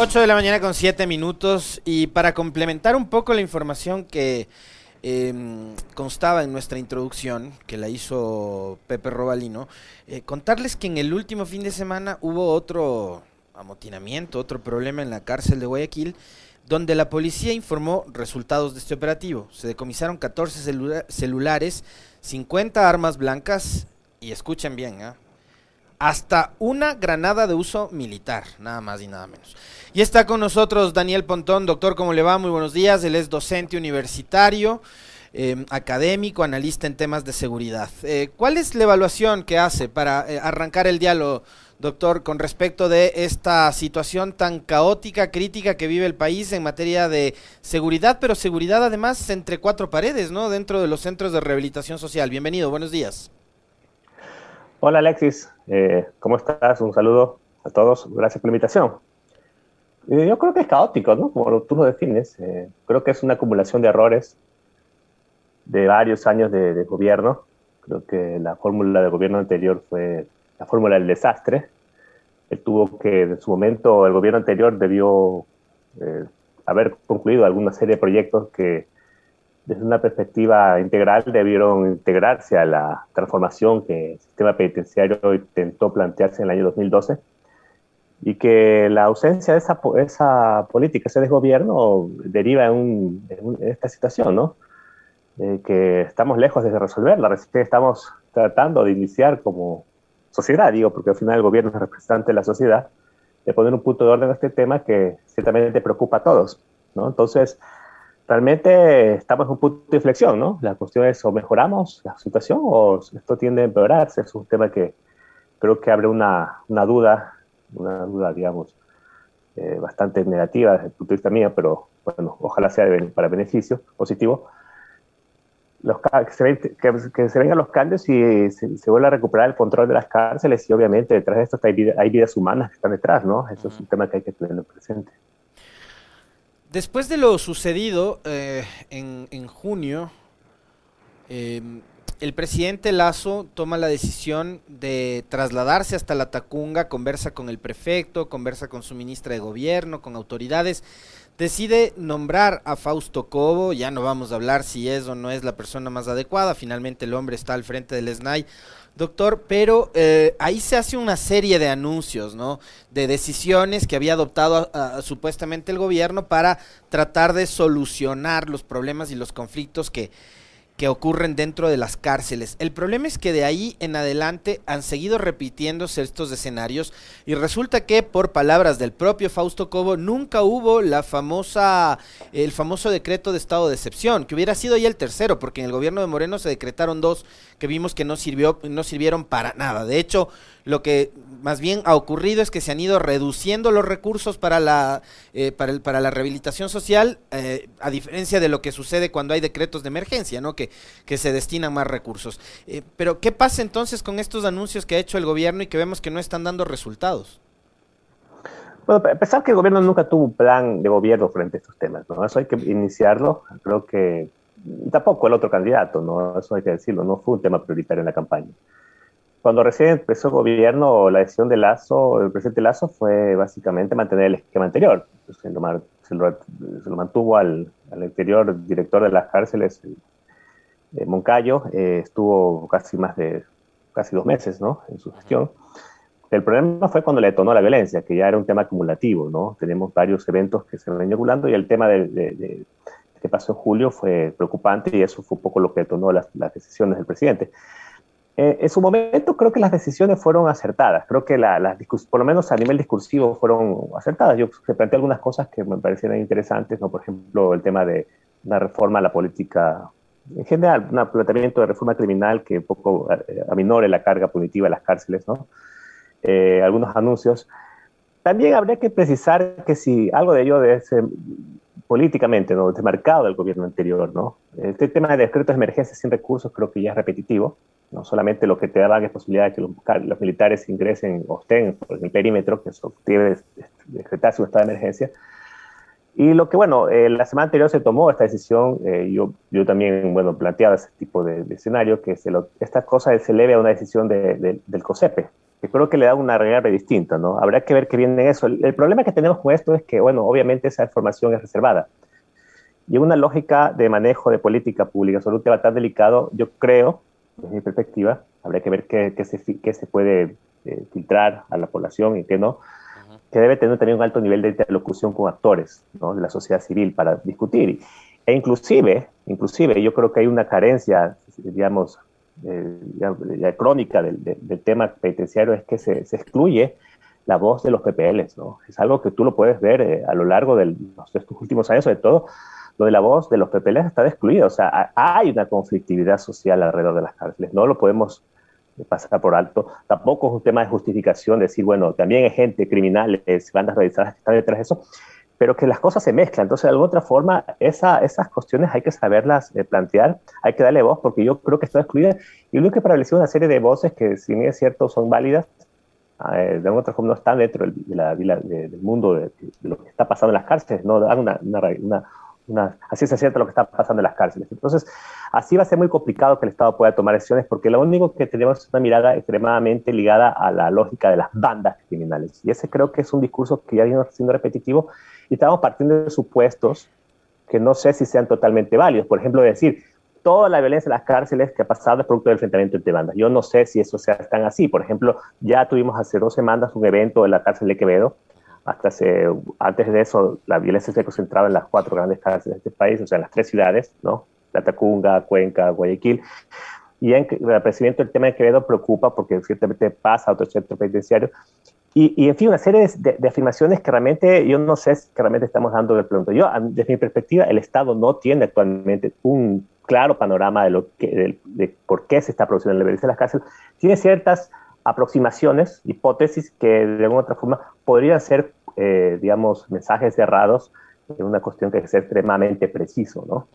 8 de la mañana con 7 minutos y para complementar un poco la información que em, constaba en nuestra introducción, que la hizo Pepe Robalino, eh, contarles que en el último fin de semana hubo otro amotinamiento, otro problema en la cárcel de Guayaquil, donde la policía informó resultados de este operativo. Se decomisaron 14 celulares, 50 armas blancas y escuchen bien, ¿ah? hasta una granada de uso militar, nada más y nada menos. Y está con nosotros Daniel Pontón, doctor, ¿cómo le va? Muy buenos días, él es docente universitario, em, académico, analista en temas de seguridad. Eh, ¿Cuál es la evaluación que hace para eh, arrancar el diálogo, doctor, con respecto de esta situación tan caótica, crítica que vive el país en materia de seguridad, pero seguridad además entre cuatro paredes, ¿no? Dentro de los centros de rehabilitación social. Bienvenido, buenos días. Hola Alexis, eh, ¿cómo estás? Un saludo a todos, gracias por la invitación. Eh, yo creo que es caótico, ¿no? Como tú lo defines, eh, creo que es una acumulación de errores de varios años de, gobierno. Creo que la fórmula del gobierno anterior fue la fórmula del desastre. Él tuvo que, en su momento, el gobierno anterior debió haber concluido alguna serie de proyectos que desde una perspectiva integral debieron integrarse a la transformación que el sistema penitenciario intentó plantearse en el año 2012 y que la ausencia de esa, esa política, ese desgobierno, deriva en, esta situación, ¿no? que estamos lejos de resolverla, recién estamos tratando de iniciar como sociedad, digo, porque al final el gobierno es representante de la sociedad, de poner un punto de orden a este tema que ciertamente preocupa a todos, ¿no? Entonces, realmente estamos en un punto de inflexión, ¿no? La cuestión es o mejoramos la situación o esto tiende a empeorarse. Es un tema que creo que abre una, una duda, una duda, digamos, eh, bastante negativa desde el punto de vista mío, pero bueno, ojalá sea para beneficio positivo. Los, que, se que, se vengan los cambios y se, se vuelva a recuperar el control de las cárceles y obviamente detrás de esto hay, hay vidas humanas que están detrás, ¿no? Eso es un tema que hay que tener presente. Después de lo sucedido eh, en, junio, em, el presidente Lazo toma la decisión de trasladarse hasta la Tacunga, conversa con el prefecto, conversa con su ministra de gobierno, con autoridades, decide nombrar a Fausto Cobo, ya no vamos a hablar si es o no es la persona más adecuada, finalmente el hombre está al frente del SNAI, Doctor, pero eh, ahí se hace una serie de anuncios, ¿no? De decisiones que había adoptado supuestamente el gobierno para tratar de solucionar los problemas y los conflictos que, que ocurren dentro de las cárceles. El problema es que de ahí en adelante han seguido repitiéndose estos escenarios y resulta que por palabras del propio Fausto Cobo nunca hubo la famosa el famoso decreto de estado de excepción, que hubiera sido ya el tercero, porque en el gobierno de Moreno se decretaron dos que vimos que no sirvió no sirvieron para nada. De hecho, lo que más bien ha ocurrido es que se han ido reduciendo los recursos para la, eh, para, el, para la rehabilitación social, eh, a diferencia de lo que sucede cuando hay decretos de emergencia, ¿no? que, que se destinan más recursos. Eh, pero, ¿qué pasa entonces con estos anuncios que ha hecho el gobierno y que vemos que no están dando resultados? Bueno, a pesar que el gobierno nunca tuvo un plan de gobierno frente a estos temas, ¿no? Eso hay que iniciarlo. Creo que tampoco el otro candidato, ¿no? Eso hay que decirlo, no fue un tema prioritario en la campaña. Cuando recién empezó el gobierno, la decisión de Lazo, el presidente Lazo, fue básicamente mantener el esquema anterior. Se lo, mantuvo al, al, anterior director de las cárceles, eh, Moncayo, eh, estuvo casi más de casi dos meses ¿no? en su gestión. El problema fue cuando le detonó la violencia, que ya era un tema acumulativo, ¿no? Tenemos varios eventos que se van acumulando y el tema de, de, que pasó en julio fue preocupante y eso fue un poco lo que detonó las, las decisiones del presidente. Eh, en su momento creo que las decisiones fueron acertadas, creo que la, por lo menos a nivel discursivo fueron acertadas. Yo planteé algunas cosas que me parecieron interesantes, ¿no? por ejemplo, el tema de la reforma a la política en general, un planteamiento de reforma criminal que un poco eh, aminore la carga punitiva de las cárceles, ¿no? Eh, algunos anuncios. También habría que precisar que si algo de ello debe ser políticamente, ¿no? desmarcado del gobierno anterior, ¿no? Este tema de decretos de emergencia sin recursos creo que ya es repetitivo, no solamente lo que te daban es posibilidad de que los, militares ingresen o estén por el perímetro, que eso debe decretarse un estado de emergencia. Y lo que, bueno, eh, la semana anterior se tomó esta decisión, eh, yo, yo también, bueno, planteaba ese tipo de, escenario, que se lo, esta cosa se eleve a una decisión de, del COSEPE, que creo que le da una realidad distinta, ¿no? Habrá que ver qué viene en eso. El, problema que tenemos con esto es que, bueno, obviamente esa información es reservada. Y una lógica de manejo de política pública sobre un tema tan delicado, yo creo, desde mi perspectiva, habría que ver qué, qué, se, qué se, puede eh, filtrar a la población y qué no, que debe tener también un alto nivel de interlocución con actores ¿no? de la sociedad civil para discutir. E inclusive, inclusive, yo creo que hay una carencia, digamos, la crónica del, tema penitenciario es que se, excluye la voz de los PPLs, ¿no? Es algo que tú lo puedes ver eh, a lo largo de estos últimos años, sobre todo, lo de la voz de los PPLs está excluido, o sea, hay una conflictividad social alrededor de las cárceles, no lo podemos pasar por alto, tampoco es un tema de justificación, decir, bueno, también hay gente, criminales, bandas radicales que están detrás de eso, pero que las cosas se mezclan. Entonces, de alguna otra forma, esa, esas cuestiones hay que saberlas eh, plantear, hay que darle voz, porque yo creo que está excluida. Y lo que estableció una serie de voces que, si bien es cierto, son válidas, eh, de alguna otra forma no están dentro del, del mundo de, lo que está pasando en las cárceles, no dan una, así se cierto lo que está pasando en las cárceles. Entonces, así va a ser muy complicado que el Estado pueda tomar decisiones, porque lo único que tenemos es una mirada extremadamente ligada a la lógica de las bandas criminales. Y ese creo que es un discurso que ya viene siendo repetitivo y estamos partiendo de supuestos que no sé si sean totalmente válidos. Por ejemplo, decir, toda la violencia en las cárceles que ha pasado es producto del enfrentamiento entre bandas. Yo no sé si eso sea tan así. Por ejemplo, ya tuvimos hace dos semanas un evento en la cárcel de Quevedo. Hasta hace, antes de eso, la violencia se concentraba en las cuatro grandes cárceles de este país, o sea, en las tres ciudades, ¿no? La Tacunga, Cuenca, Guayaquil. Y en el presidente el tema de Quevedo preocupa porque ciertamente pasa a otro centro penitenciario y, en fin, una serie de, afirmaciones que realmente yo no sé si realmente estamos dando el pronto. Yo, desde mi perspectiva, el Estado no tiene actualmente un claro panorama de, lo que, de, por qué se está produciendo la violencia en las cárceles. Tiene ciertas aproximaciones, hipótesis que de alguna otra forma podrían ser, eh, digamos, mensajes cerrados en una cuestión que es extremadamente preciso, ¿no?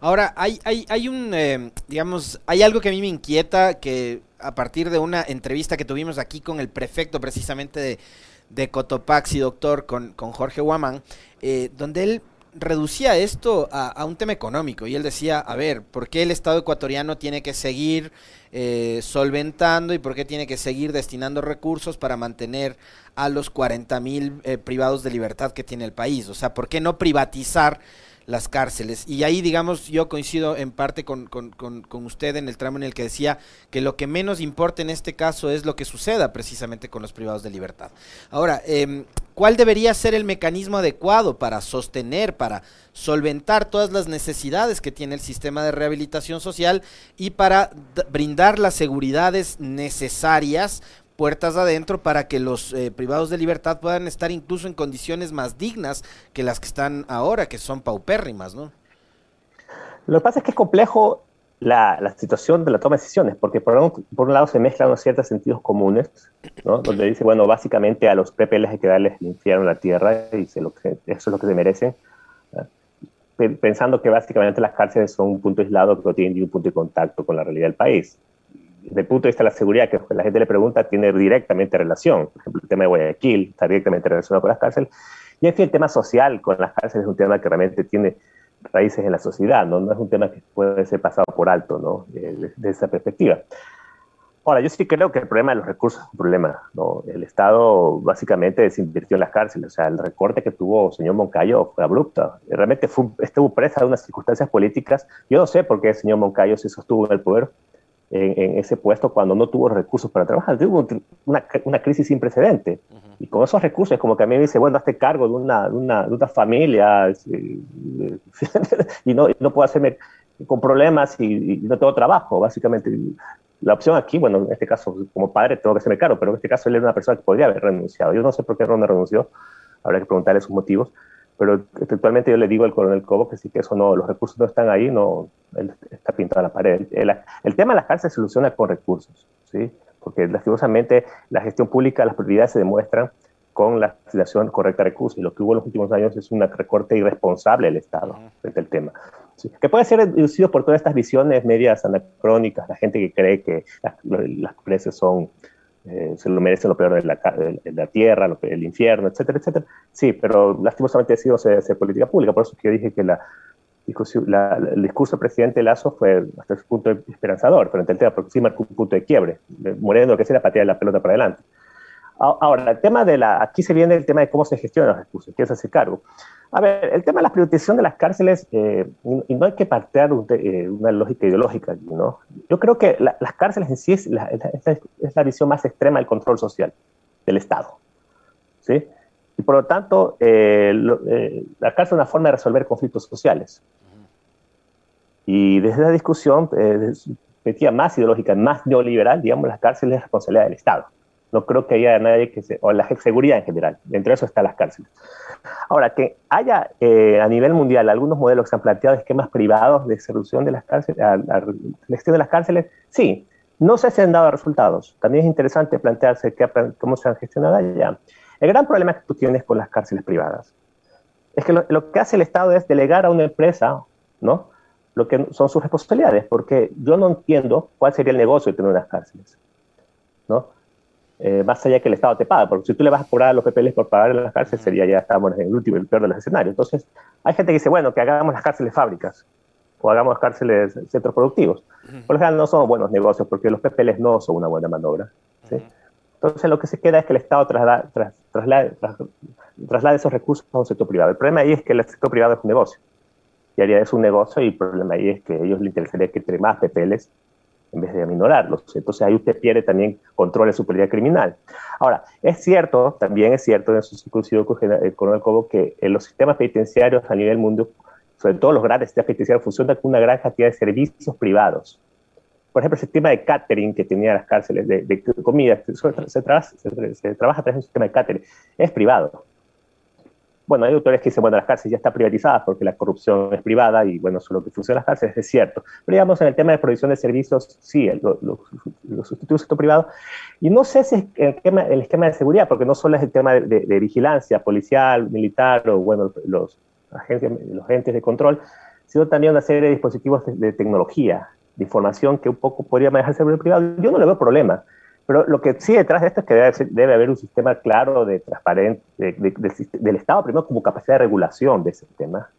Ahora, hay, hay, hay un, eh, digamos, hay algo que a mí me inquieta, que a partir de una entrevista que tuvimos aquí con el prefecto precisamente de, Cotopaxi, doctor, con, con Jorge Guamán, eh, donde él reducía esto a, un tema económico y él decía, a ver, ¿por qué el Estado ecuatoriano tiene que seguir eh, solventando y por qué tiene que seguir destinando recursos para mantener a los 40 mil privados de libertad que tiene el país? O sea, ¿por qué no privatizar? las cárceles. Y ahí, digamos, yo coincido en parte con, usted en el tramo en el que decía que lo que menos importa en este caso es lo que suceda precisamente con los privados de libertad. Ahora, eh, ¿cuál debería ser el mecanismo adecuado para sostener, para solventar todas las necesidades que tiene el sistema de rehabilitación social y para brindar las seguridades necesarias puertas adentro para que los eh, privados de libertad puedan estar incluso en condiciones más dignas que las que están ahora, que son paupérrimas, ¿no? Lo que pasa es que es complejo la, la situación de la toma de decisiones, porque por un, por un lado se mezclan unos ciertos sentidos comunes, ¿no? donde dice, bueno, básicamente a los PPLs hay que darles el infierno la tierra y se lo que, eso es lo que se merecen, pensando que básicamente las cárceles son un punto aislado que no tienen ningún punto de contacto con la realidad del país desde el punto de vista de la seguridad, que la gente le pregunta, tiene directamente relación. Por ejemplo, el tema de Guayaquil está directamente relacionado con las cárceles. Y en fin, el tema social con las cárceles es un tema que realmente tiene raíces en la sociedad, ¿no? No es un tema que puede ser pasado por alto, ¿no? Desde de esa perspectiva. Ahora, yo sí creo que el problema de los recursos es un problema, ¿no? El Estado básicamente desinvirtió en las cárceles, o sea, el recorte que tuvo el señor Moncayo fue abrupto, realmente fue, estuvo presa de unas circunstancias políticas. Yo no sé por qué el señor Moncayo se sostuvo en el poder, en, ese puesto cuando no tuvo recursos para trabajar. Tuvo una, una crisis sin precedente. Y con esos recursos, como que a mí me dice, bueno, hazte cargo de una, de una, de una familia y no, no puedo hacerme con problemas y, no tengo trabajo, básicamente. La opción aquí, bueno, en este caso, como padre, tengo que hacerme cargo, pero en este caso él era una persona que podría haber renunciado. Yo no sé por qué Ronda renunció, habrá que preguntarle sus motivos, pero actualmente yo le digo al coronel Cobo que sí que eso no, los recursos no están ahí, no, él está pintado en la pared. El, tema de las cárceles se soluciona con recursos, ¿sí? porque lastimosamente la gestión pública, las prioridades se demuestran con la asignación correcta de recursos, y lo que hubo en los últimos años es un recorte irresponsable del Estado frente al tema. Que puede ser inducido por todas estas visiones medias anacrónicas, la gente que cree que las, las son eh, se lo merecen lo peor de la, la tierra, el infierno, etcétera, etcétera. Sí, pero lastimosamente ha sido hacer política pública, por eso yo dije que la, el discurso del presidente Lazo fue hasta ese punto esperanzador frente al tema, porque sí marcó un punto de quiebre. Moreno, que se la patear la pelota para adelante. Ahora, el tema de la, aquí se viene el tema de cómo se gestionan los recursos, quién se hace cargo. A ver, el tema de la privatización de las cárceles, eh, y no hay que partir eh, una lógica ideológica, ¿no? Yo creo que las cárceles en sí es la, es la, visión más extrema del control social del Estado, ¿sí? Y por lo tanto, eh, la cárcel es una forma de resolver conflictos sociales. Y desde la discusión, metía más ideológica, más neoliberal, digamos, las cárceles es responsabilidad del Estado. No creo que haya nadie que se, o la seguridad en general, entre eso están las cárceles. Ahora, que haya eh, a nivel mundial algunos modelos que se han planteado esquemas privados de solución de las cárceles, la gestión de las cárceles, sí, no sé si han dado resultados. También es interesante plantearse cómo se han gestionado allá. El gran problema que tú tienes con las cárceles privadas es que lo, lo, que hace el Estado es delegar a una empresa, ¿no? Lo que son sus responsabilidades, porque yo no entiendo cuál sería el negocio de tener unas cárceles, ¿no? Eh, más allá que el Estado te paga, porque si tú le vas a cobrar a los PPLs por pagar en las cárceles, sería ya estamos en el último, el peor de los escenarios. Entonces, hay gente que dice, bueno, que hagamos las cárceles fábricas o hagamos cárceles centros productivos. Por lo general no son buenos negocios porque los PPLs no son una buena maniobra. Entonces, lo que se queda es que el Estado traslade, traslade, esos recursos a un sector privado. El problema ahí es que el sector privado es un negocio. Y haría es un negocio y el problema ahí es que a ellos les interesaría que entre más PPLs en vez de aminorarlos. Entonces ahí usted pierde también control de su pérdida criminal. Ahora, es cierto, también es cierto en su coincido con el coronel Cobo que los sistemas penitenciarios a nivel mundo, sobre todo los grandes sistemas penitenciarios, funcionan con una gran cantidad de servicios privados. Por ejemplo, el sistema de catering que tenía las cárceles, de, comida, se, se, trabaja, se, trabaja a través de un sistema de catering, es privado bueno, hay autores que dicen, bueno, las cárceles ya están privatizadas porque la corrupción es privada y, bueno, solo que funciona las cárceles, es cierto. Pero, digamos, en el tema de provisión de servicios, sí, lo, lo, lo sustituye el sector privado. Y no sé si es el esquema, el esquema de seguridad, porque no solo es el tema de, vigilancia policial, militar o, bueno, los agentes, los agentes de control, sino también una serie de dispositivos de, de tecnología, de información que un poco podría manejar el sector privado. Yo no le veo problema. Pero lo que sí detrás de esto es que debe, debe haber un sistema claro de transparente del Estado, primero como capacidad de regulación de ese tema,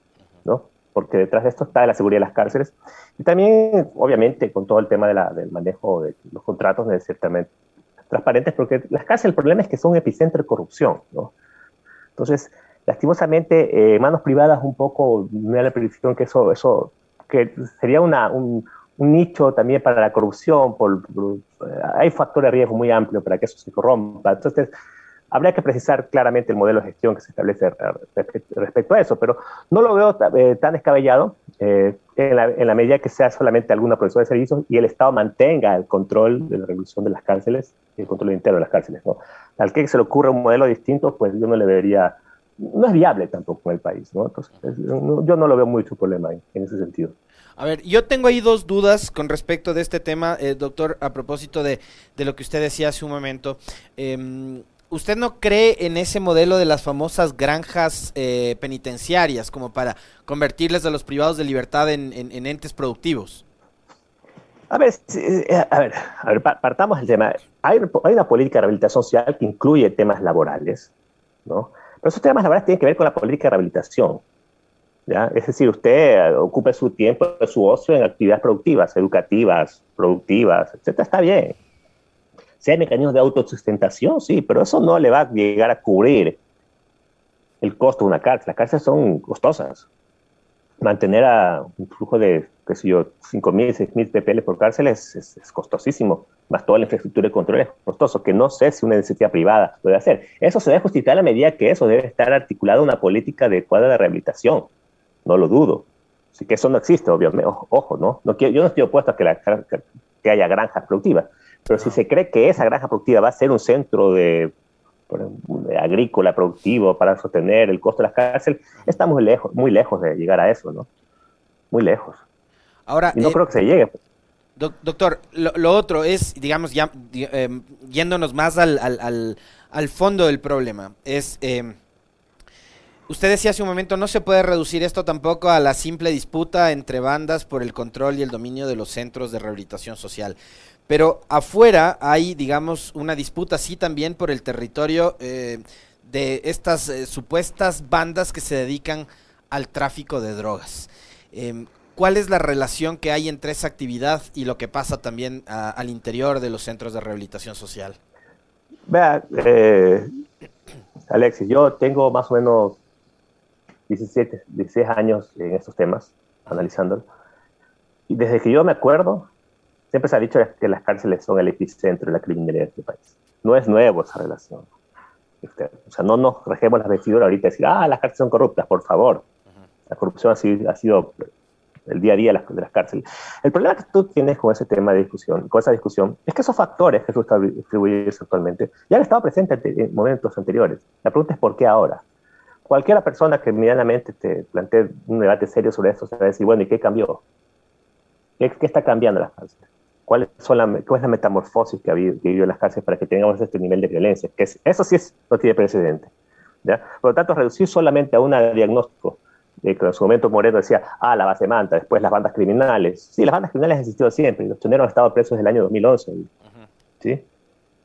¿no? Porque detrás de esto está la seguridad de las cárceles y también, obviamente, con todo el tema de la, del manejo de los contratos, debe ser también transparentes, porque las cárceles, el problema es que son epicentro de corrupción, ¿no? Entonces, lastimosamente, eh, manos privadas un poco, me da la predicción que eso, eso que sería una, un, un nicho también para la corrupción, por, hay factores de riesgo muy amplios para que eso se corrompa. Entonces, habría que precisar claramente el modelo de gestión que se establece respecto a eso, pero no lo veo eh, tan descabellado eh, en, la, en, la, medida que sea solamente alguna profesora de servicios y el Estado mantenga el control de la regulación de las cárceles y el control interno de las cárceles. ¿no? Al que se le ocurra un modelo distinto, pues yo no le vería, no es viable tampoco en el país. ¿no? Entonces, yo no lo veo mucho problema en ese sentido. A ver, yo tengo ahí dos dudas con respecto de este tema, eh, doctor, a propósito de, lo que usted decía hace un momento. Em, ¿Usted no cree en ese modelo de las famosas granjas eh, penitenciarias como para convertirles a los privados de libertad en, entes productivos? A ver, eh, a ver, a ver partamos del tema. Hay, hay, una política de rehabilitación social que incluye temas laborales, ¿no? Pero esos temas laborales tienen que ver con la política de rehabilitación. Es decir, usted eh, ocupe su tiempo, su ocio en actividades productivas, educativas, productivas, etcétera, está bien. Si hay mecanismos de autosustentación, sí, pero eso no le va a llegar a cubrir el costo de una cárcel. Las cárceles son costosas. Mantener a un flujo de, qué sé yo, 5.000, 6.000 ppl por cárcel es, es, costosísimo. Más toda la infraestructura de control es costoso, que no sé si una iniciativa privada puede hacer. Eso se debe justificar a medida que eso debe estar articulado una política adecuada de rehabilitación no lo dudo. Así que eso no existe, obviamente. Ojo, ¿no? no yo no estoy opuesto a que, la, que haya granjas productivas, pero si se cree que esa granja productiva va a ser un centro de, agrícola productivo para sostener el costo de las cárceles, estamos lejos, muy lejos de llegar a eso, ¿no? Muy lejos. Ahora, y no eh, creo que se llegue. doctor, lo, otro es, digamos, ya em, yéndonos más al, al, al, fondo del problema, es... Eh, Usted decía hace un momento, no se puede reducir esto tampoco a la simple disputa entre bandas por el control y el dominio de los centros de rehabilitación social. Pero afuera hay, digamos, una disputa, sí, también por el territorio eh, de estas eh, supuestas bandas que se dedican al tráfico de drogas. Em, ¿Cuál es la relación que hay entre esa actividad y lo que pasa también al interior de los centros de rehabilitación social? Vea, eh, Alexis, yo tengo más o menos 17, 16 años en estos temas, analizándolo. Y desde que yo me acuerdo, siempre se ha dicho que las cárceles son el epicentro de la criminalidad de este país. No es nuevo esa relación. Este, o sea, no nos regemos las vestiduras ahorita y decir, ah, las cárceles son corruptas, por favor. La corrupción ha sido, ha sido el día a día de las, de las, cárceles. El problema que tú tienes con ese tema de discusión, con esa discusión, es que esos factores que tú distribuyes actualmente ya han estado presentes en momentos anteriores. La pregunta es ¿por qué ahora? Cualquiera persona que medianamente te plantee un debate serio sobre esto se va a decir, bueno, ¿y qué cambió? ¿Qué, qué está cambiando las cárceles? ¿Cuál, son la, ¿Cuál es la metamorfosis que ha vivido en las cárceles para que tengamos este nivel de violencia? Que eso sí es, no tiene precedente. ¿ya? Por lo tanto, reducir solamente a un diagnóstico que en su momento Moreno decía, ah, la base manta, después las bandas criminales. Sí, las bandas criminales han existido siempre, los choneros han estado presos desde el año 2011. ¿sí?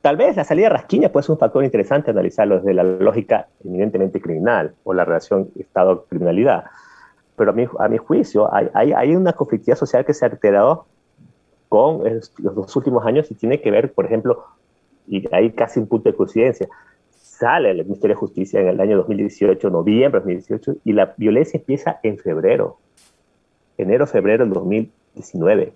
Tal vez la salida de Rasquiña puede ser un factor interesante analizarlo desde la lógica eminentemente criminal o la relación Estado-criminalidad. Pero a mi, a mi juicio hay, hay, hay, una conflictividad social que se ha alterado con los dos últimos años y tiene que ver, por ejemplo, y hay casi un punto de coincidencia, sale el Ministerio de Justicia en el año 2018, noviembre de 2018, y la violencia empieza en febrero, enero, febrero del 2019.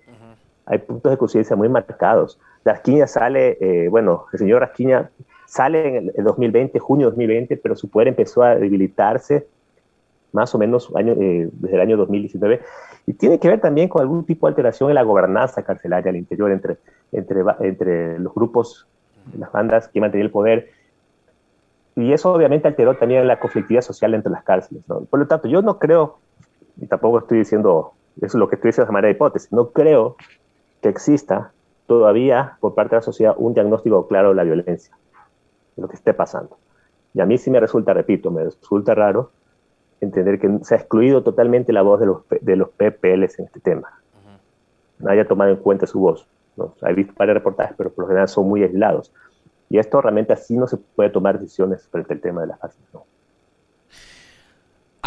Hay puntos de coincidencia muy marcados. Rasquiña sale, eh, bueno, el señor Rasquiña sale en el 2020, junio de 2020, pero su poder empezó a debilitarse más o menos año, eh, desde el año 2019, y tiene que ver también con algún tipo de alteración en la gobernanza carcelaria al interior entre, entre, entre los grupos, las bandas que mantenían el poder y eso obviamente alteró también la conflictividad social entre las cárceles. Por lo tanto, yo no creo, y tampoco estoy diciendo, eso es lo que estoy diciendo de manera de hipótesis, no creo que exista todavía por parte de la sociedad un diagnóstico claro de la violencia, de lo que esté pasando. Y a mí sí me resulta, repito, me resulta raro entender que se ha excluido totalmente la voz de los, de los PPLs en este tema. No haya tomado en cuenta su voz. ¿no? He visto varios reportajes, pero por lo general son muy aislados. Y esto realmente así no se puede tomar decisiones frente al tema de la fase. ¿no?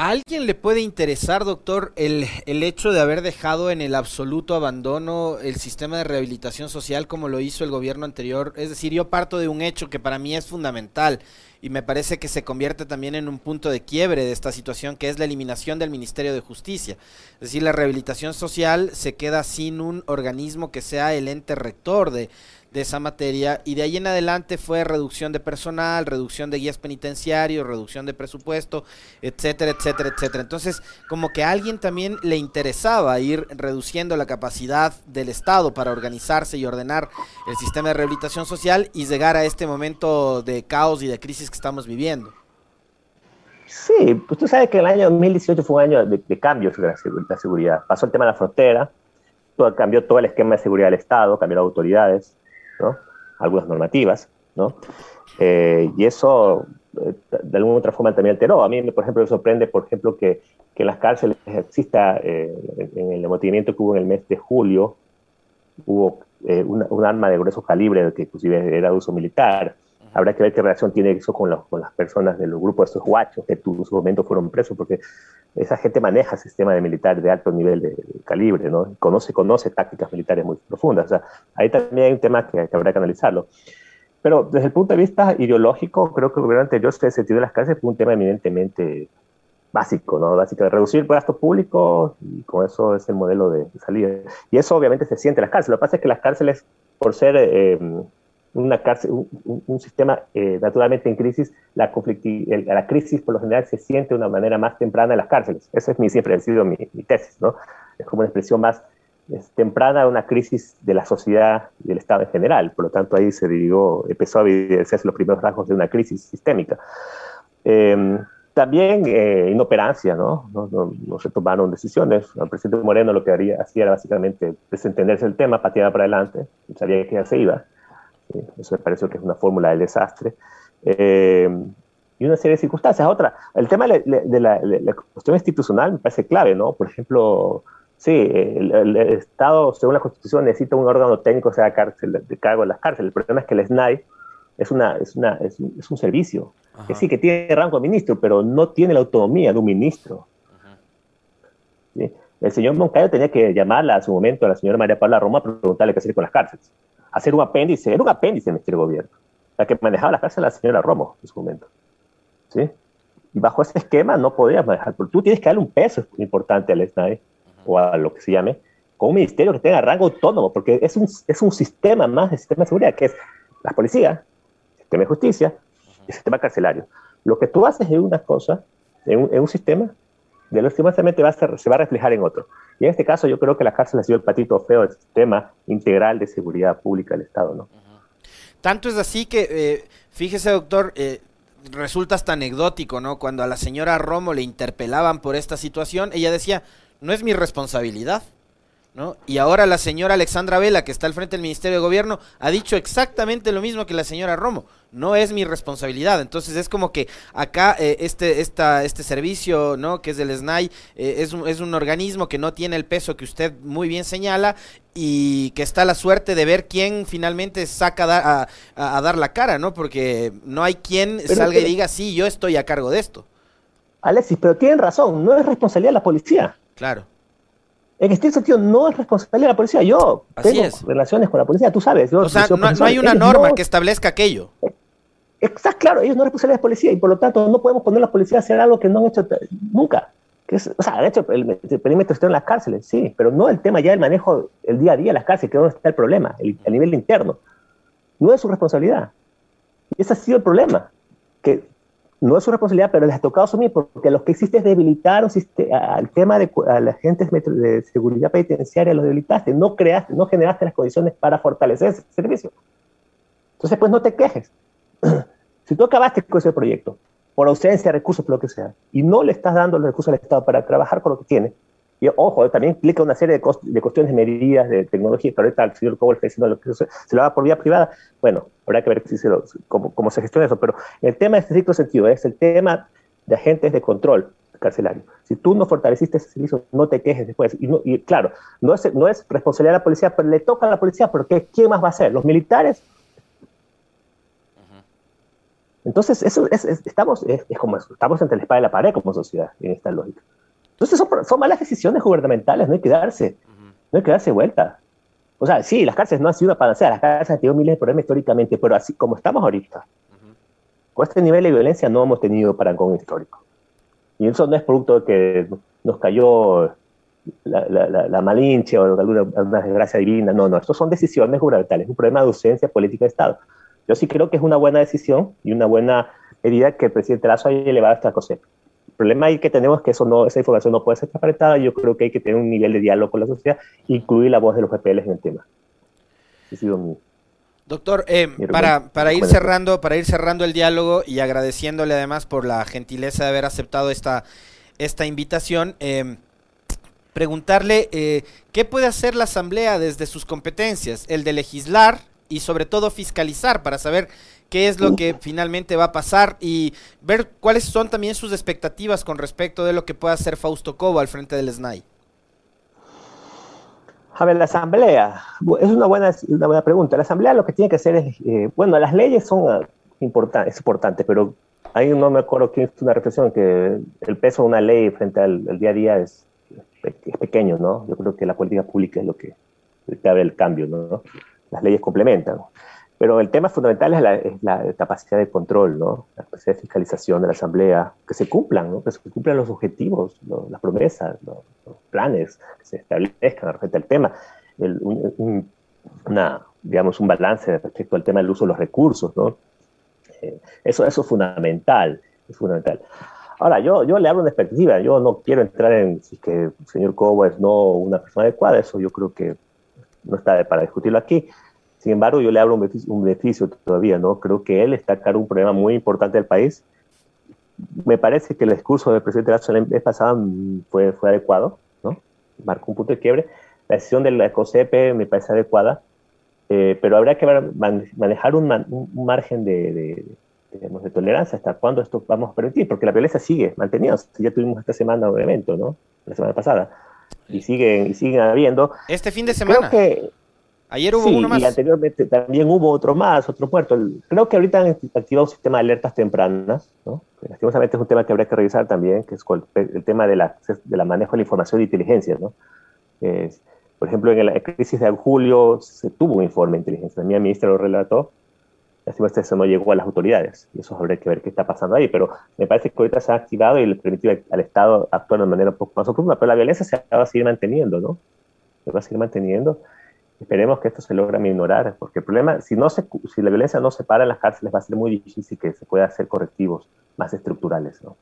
¿A alguien le puede interesar, doctor, el, el, hecho de haber dejado en el absoluto abandono el sistema de rehabilitación social como lo hizo el gobierno anterior? Es decir, yo parto de un hecho que para mí es fundamental y me parece que se convierte también en un punto de quiebre de esta situación, que es la eliminación del Ministerio de Justicia. Es decir, la rehabilitación social se queda sin un organismo que sea el ente rector de, de esa materia y de ahí en adelante fue reducción de personal, reducción de guías penitenciarios, reducción de presupuesto, etcétera, etcétera, etcétera. Entonces, como que a alguien también le interesaba ir reduciendo la capacidad del Estado para organizarse y ordenar el sistema de rehabilitación social y llegar a este momento de caos y de crisis que estamos viviendo. Sí, pues tú sabes que el año 2018 fue un año de, de cambios en la, seguridad. Pasó el tema de la frontera, todo, cambió todo el esquema de seguridad del Estado, cambió las autoridades, algunas normativas, ¿no? Eh, y eso eh, de alguna otra forma también alteró. A mí, por ejemplo, me sorprende, por ejemplo, que, que en las cárceles exista, eh, en el movimiento que hubo en el mes de julio, hubo un arma de grueso calibre que inclusive era de uso militar. Habrá que ver qué relación tiene eso con, con las personas del grupo de estos guachos que en su momento fueron presos, porque esa gente maneja sistema de militar de alto nivel de, calibre, ¿no? Conoce, conoce tácticas militares muy profundas. O sea, ahí también hay un tema que, habrá que analizarlo. Pero desde el punto de vista ideológico, creo que el gobierno anterior, en sentido de las cárceles, fue un tema eminentemente básico, ¿no? Básico de reducir gasto público y con eso es el modelo de salida. Y eso obviamente se siente en las cárceles. Lo que pasa es que las cárceles, por ser eh, una cárcel, un, sistema eh, naturalmente en crisis, la, la crisis por lo general se siente de una manera más temprana en las cárceles. Esa es mi, siempre ha sido mi, tesis, ¿no? Es como una expresión más temprana de una crisis de la sociedad y del Estado en general. Por lo tanto, ahí se digo, empezó a evidenciarse los primeros rasgos de una crisis sistémica. Em, también eh, inoperancia, ¿no? No, ¿no? se tomaron decisiones. El presidente Moreno lo que haría, hacía era básicamente desentenderse del tema, patear para adelante, sabía que ya se iba eso me parece que es una fórmula del desastre. Eh, y una serie de circunstancias. Otra, el tema de la, cuestión institucional me parece clave, ¿no? Por ejemplo, sí, el, Estado, según la Constitución, necesita un órgano técnico sea cárcel, de cargo de las cárceles. El problema es que el SNAI es, una, es, una, es, un, servicio, que sí, que tiene rango de ministro, pero no tiene la autonomía de un ministro. El señor Moncayo tenía que llamarla a su momento a la señora María Paula Roma para preguntarle qué hacer con las cárceles. Hacer un apéndice, era un apéndice del Gobierno. La que manejaba las cárceles la señora Romo en su momento. ¿Sí? Y bajo ese esquema no podías manejar, porque tú tienes que darle un peso importante al SNAI o a lo que se llame, con un ministerio que tenga rango autónomo, porque es un, es un sistema más de sistema de seguridad, que es la policía, el sistema de justicia el sistema carcelario. Lo que tú haces en una cosa, en un, en un sistema, de los va a ser, se va a reflejar en otro. Y en este caso yo creo que la cárcel ha sido el patito feo del sistema integral de seguridad pública del Estado, ¿no? Tanto es así que, eh, fíjese doctor, eh, resulta hasta anecdótico, ¿no? Cuando a la señora Romo le interpelaban por esta situación, ella decía, no es mi responsabilidad. ¿No? Y ahora la señora Alexandra Vela, que está al frente del Ministerio de Gobierno, ha dicho exactamente lo mismo que la señora Romo. No es mi responsabilidad. Entonces es como que acá eh, este, esta, este servicio, ¿no? Que es del SNAI, eh, es, un, es un organismo que no tiene el peso que usted muy bien señala y que está la suerte de ver quién finalmente saca a, dar la cara, ¿no? Porque no hay quien salga y diga, sí, yo estoy a cargo de esto. Alexis, pero tienen razón, no es responsabilidad de la policía. Claro. En este sentido, no es responsabilidad de la policía. Yo tengo relaciones con la policía, tú sabes. o sea, no, hay una norma que establezca aquello. Está claro, ellos no son responsabilidad de la policía y por lo tanto no podemos poner a la policía a hacer algo que no han hecho nunca. Que o sea, han hecho el, perímetro está en las cárceles, sí, pero no el tema ya del manejo el día a día de las cárceles, que es donde está el problema, el, a nivel interno. No es su responsabilidad. Y ese ha sido el problema. Que no es su responsabilidad, pero les ha tocado asumir, porque lo que existe es debilitar al tema de a agentes de seguridad penitenciaria, los debilitaste, no creaste, no generaste las condiciones para fortalecer ese servicio. Entonces, pues no te quejes. si tú acabaste con ese proyecto, por ausencia de recursos, por lo que sea, y no le estás dando los recursos al Estado para trabajar con lo que tiene, y ojo, también implica una serie de, de, cuestiones de medidas, de tecnología, que ahorita el señor Cobol está diciendo lo que se, lo haga por vía privada. Bueno, habrá que ver si se cómo, cómo, se gestiona eso. Pero el tema en este cierto sentido es el tema de agentes de control carcelario. Si tú no fortaleciste ese servicio, no te quejes después. Y, y claro, no es, no es responsabilidad de la policía, pero le toca a la policía, porque ¿quién más va a hacer? ¿Los militares? Entonces, eso es, estamos, es, como estamos entre la espada y la pared como sociedad en esta lógica. Entonces son, malas decisiones gubernamentales, no hay que darse, no hay que darse vuelta. O sea, sí, las cárceles no han sido una panacea, las cárceles han tenido miles de problemas históricamente, pero así como estamos ahorita, con este nivel de violencia no hemos tenido parangón histórico. Y eso no es producto de que nos cayó la, la, la, malinche o alguna, desgracia divina, no, no, estos son decisiones gubernamentales, es un problema de ausencia política de Estado. Yo sí creo que es una buena decisión y una buena medida que el presidente Lazo haya elevado esta cosa problema ahí que tenemos es que eso no, esa información no puede ser apretada. Yo creo que hay que tener un nivel de diálogo con la sociedad, incluir la voz de los PPLs en el tema. Doctor, eh, para, para, ir cerrando, para ir cerrando el diálogo y agradeciéndole además por la gentileza de haber aceptado esta, esta invitación, eh, preguntarle eh, qué puede hacer la Asamblea desde sus competencias, el de legislar y sobre todo fiscalizar para saber qué es lo que finalmente va a pasar y ver cuáles son también sus expectativas con respecto de lo que pueda hacer Fausto Cobo al frente del SNAI. A ver, la Asamblea, es una buena, una buena pregunta. La Asamblea lo que tiene que hacer es, eh, bueno, las leyes son ah, importantes, importantes, pero ahí no me acuerdo quién es una reflexión, que el peso de una ley frente al, día a día es, es, pequeño, ¿no? Yo creo que la política pública es lo que, abre el cambio, ¿no? Las leyes complementan. Pero el tema fundamental es la, capacidad de control, ¿no? la capacidad de fiscalización de la Asamblea, que se cumplan, ¿no? que se cumplan los objetivos, las promesas, los, planes, que se establezcan respecto al tema. un, una, digamos, un balance respecto al tema del uso de los recursos. ¿no? Eh, eso, eso es fundamental, es. Ahora, yo, yo le hablo de perspectiva, yo no quiero entrar en si que el señor Cobo es no una persona adecuada, eso yo creo que no está para discutirlo aquí sin embargo, yo le hablo un beneficio, todavía, ¿no? Creo que él está a un problema muy importante del país. Me parece que el discurso del presidente Lazo la vez pasada fue, fue adecuado, ¿no? Marcó un punto de quiebre. La decisión del COSEPE me parece adecuada, eh, pero habría que manejar un, margen de, de, tolerancia hasta cuándo esto vamos a permitir, porque la violencia sigue manteniendo. Ya tuvimos esta semana un evento, ¿no? La semana pasada. Y siguen, y siguen habiendo. Este fin de semana. Creo que Ayer hubo uno más. Y anteriormente también hubo otro más, otro muerto. Creo que ahorita han activado un sistema de alertas tempranas, ¿no? Lastimosamente es un tema que habría que revisar también, que es el tema de la, de la manejo de la información de inteligencia, ¿no? por ejemplo, en la crisis de julio se tuvo un informe de inteligencia. Mi ministra lo relató. Lastimosamente eso no llegó a las autoridades. Y eso habría que ver qué está pasando ahí. Pero me parece que ahorita se ha activado y le permitió al Estado actuar de manera un poco más oportuna. Pero la violencia se va a seguir manteniendo, ¿no? Se va a seguir manteniendo. Esperemos que esto se logre minorar, porque el problema, si, no se, si la violencia no se para en las cárceles, va a ser muy difícil que se pueda hacer correctivos más estructurales. ¿no?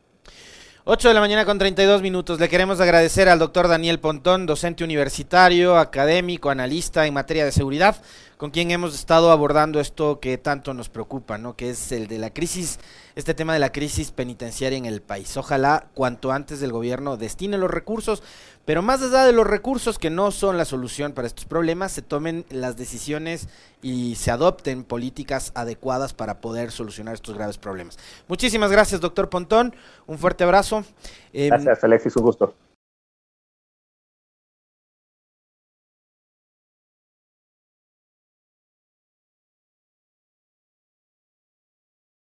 8 de la mañana con 32 minutos. Le queremos agradecer al doctor Daniel Pontón, docente universitario, académico, analista en materia de seguridad, con quien hemos estado abordando esto que tanto nos preocupa, ¿no? Que es el de la crisis, este tema de la crisis penitenciaria en el país. Ojalá cuanto antes el gobierno destine los recursos, pero más allá de los recursos que no son la solución para estos problemas, se tomen las decisiones y se adopten políticas adecuadas para poder solucionar estos graves problemas. Muchísimas gracias, doctor Pontón. Un fuerte abrazo. Em, gracias, Alexis, un gusto.